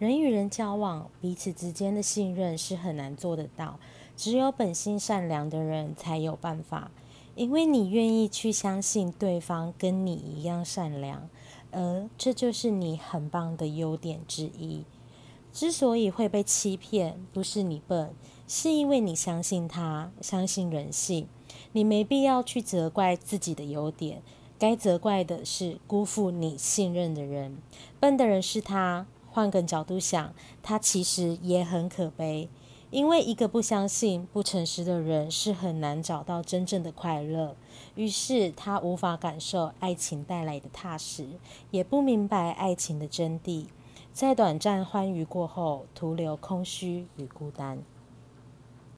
人与人交往，彼此之间的信任是很难做得到，只有本心善良的人才有办法。因为你愿意去相信对方跟你一样善良，而这就是你很棒的优点之一。之所以会被欺骗，不是你笨，是因为你相信他，相信人性。你没必要去责怪自己的优点，该责怪的是辜负你信任的人。笨的人是他。换个角度想，他其实也很可悲，因为一个不相信、不诚实的人是很难找到真正的快乐。于是他无法感受爱情带来的踏实，也不明白爱情的真谛。在短暂欢愉过后，徒留空虚与孤单。